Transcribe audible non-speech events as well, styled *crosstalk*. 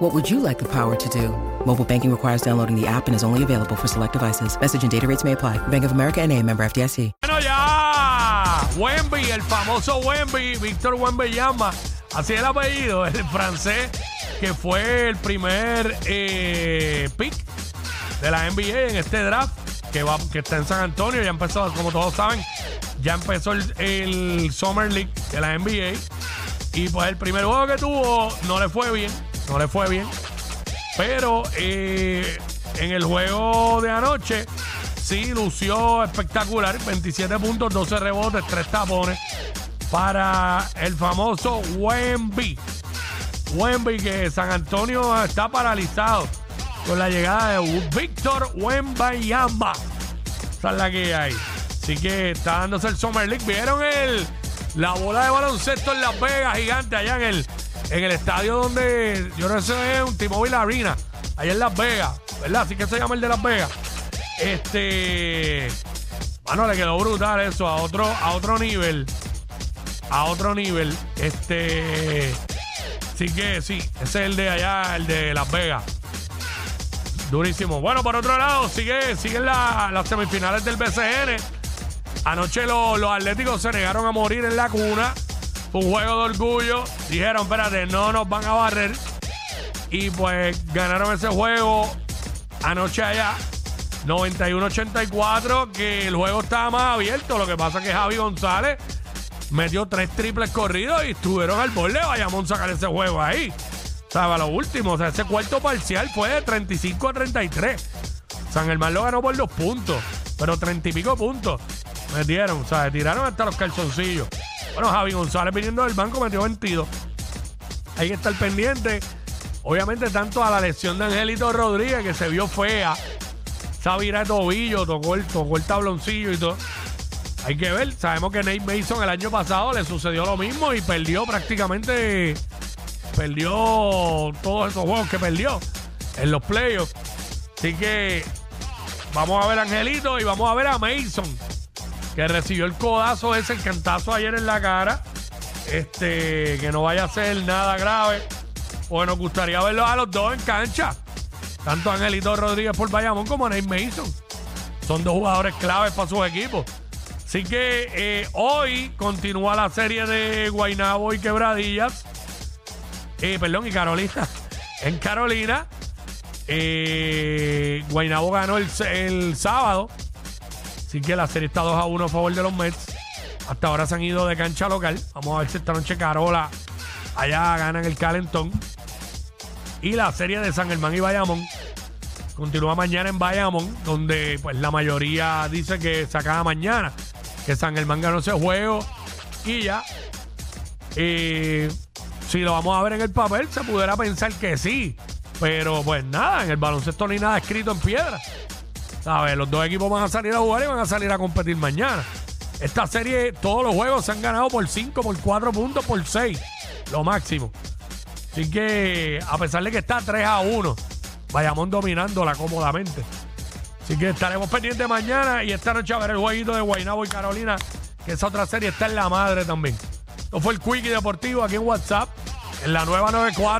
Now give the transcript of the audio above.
What would you like the power to do? Mobile banking requires downloading the app and is only available for select devices. Message and data rates may apply. Bank of America and a member FDIC. Bueno, ya. Wemby, el famoso Wemby, Víctor Wembanyama, así es el apellido, *laughs* el francés, que fue el primer eh, pick de la NBA en este draft, que, va, que está en San Antonio. Ya empezó, como todos saben, ya empezó el, el Summer League de la NBA. Y pues el primer juego que tuvo no le fue bien, no le fue bien. Pero eh, en el juego de anoche sí lució espectacular. 27 puntos, 12 rebotes, 3 tapones para el famoso Wemby. Wemby que San Antonio está paralizado con la llegada de Víctor Wembayama. Esa es la que hay. Así que está dándose el Summer League. ¿Vieron el, la bola de baloncesto en Las Vegas, gigante, allá en el, en el estadio donde yo no sé, un T-Mobile Arena, allá en Las Vegas, ¿verdad? Así que se llama el de Las Vegas. Este. Bueno, le quedó brutal eso, a otro, a otro nivel. A otro nivel. Este. Así que sí, ese es el de allá, el de Las Vegas. Durísimo. Bueno, por otro lado, sigue, siguen la- las semifinales del BCN. Anoche lo- los atléticos se negaron a morir en la cuna. Un juego de orgullo. Dijeron, espérate, no nos van a barrer. Y pues ganaron ese juego anoche allá. 91-84, que el juego estaba más abierto. Lo que pasa es que Javi González metió tres triples corridos y estuvieron al borde. Vayamos a sacar ese juego ahí. O sea, lo último, o sea, ese cuarto parcial fue de 35 a 33. San Germán lo ganó por dos puntos, pero 30 y pico puntos metieron. O sea, tiraron hasta los calzoncillos. Bueno, Javi González viniendo del banco metió 22. Hay que estar pendiente. Obviamente, tanto a la lesión de Angelito Rodríguez, que se vio fea. Esa de tobillo, tocó el, tocó el tabloncillo y todo. Hay que ver. Sabemos que Nate Mason el año pasado le sucedió lo mismo y perdió prácticamente. Perdió todos esos juegos que perdió en los playoffs. Así que vamos a ver a Angelito y vamos a ver a Mason, que recibió el codazo ese, el cantazo ayer en la cara. Este, que no vaya a ser nada grave. Pues nos gustaría verlos a los dos en cancha. Tanto Angelito Rodríguez por Bayamón como Nate Mason. Son dos jugadores claves para sus equipos. Así que eh, hoy continúa la serie de Guaynabo y Quebradillas. Eh, perdón, y Carolina. *laughs* En Carolina. Eh, Guaynabo ganó el sábado. Así que la serie está 2 a 1 a favor de los Mets. Hasta ahora se han ido de cancha local. Vamos a ver si esta noche Carola allá ganan el calentón. Y la serie de San Germán y Bayamón continúa mañana en Bayamón, donde pues la mayoría dice que se acaba mañana. Que San Germán ganó ese juego y ya. Eh, si lo vamos a ver en el papel, se pudiera pensar que sí. Pero pues nada, en el baloncesto no hay nada escrito en piedra. ¿Sabes? Los dos equipos van a salir a jugar y van a salir a competir mañana. Esta serie, todos los juegos se han ganado por 5, por 4 puntos, por 6. Lo máximo. Así que, a pesar de que está 3 a 1, vayamos dominándola cómodamente. Así que estaremos pendientes mañana y esta noche a ver el jueguito de Guaynabo y Carolina, que esa otra serie está en la madre también. Esto fue el Quickie Deportivo aquí en WhatsApp, en la nueva 94.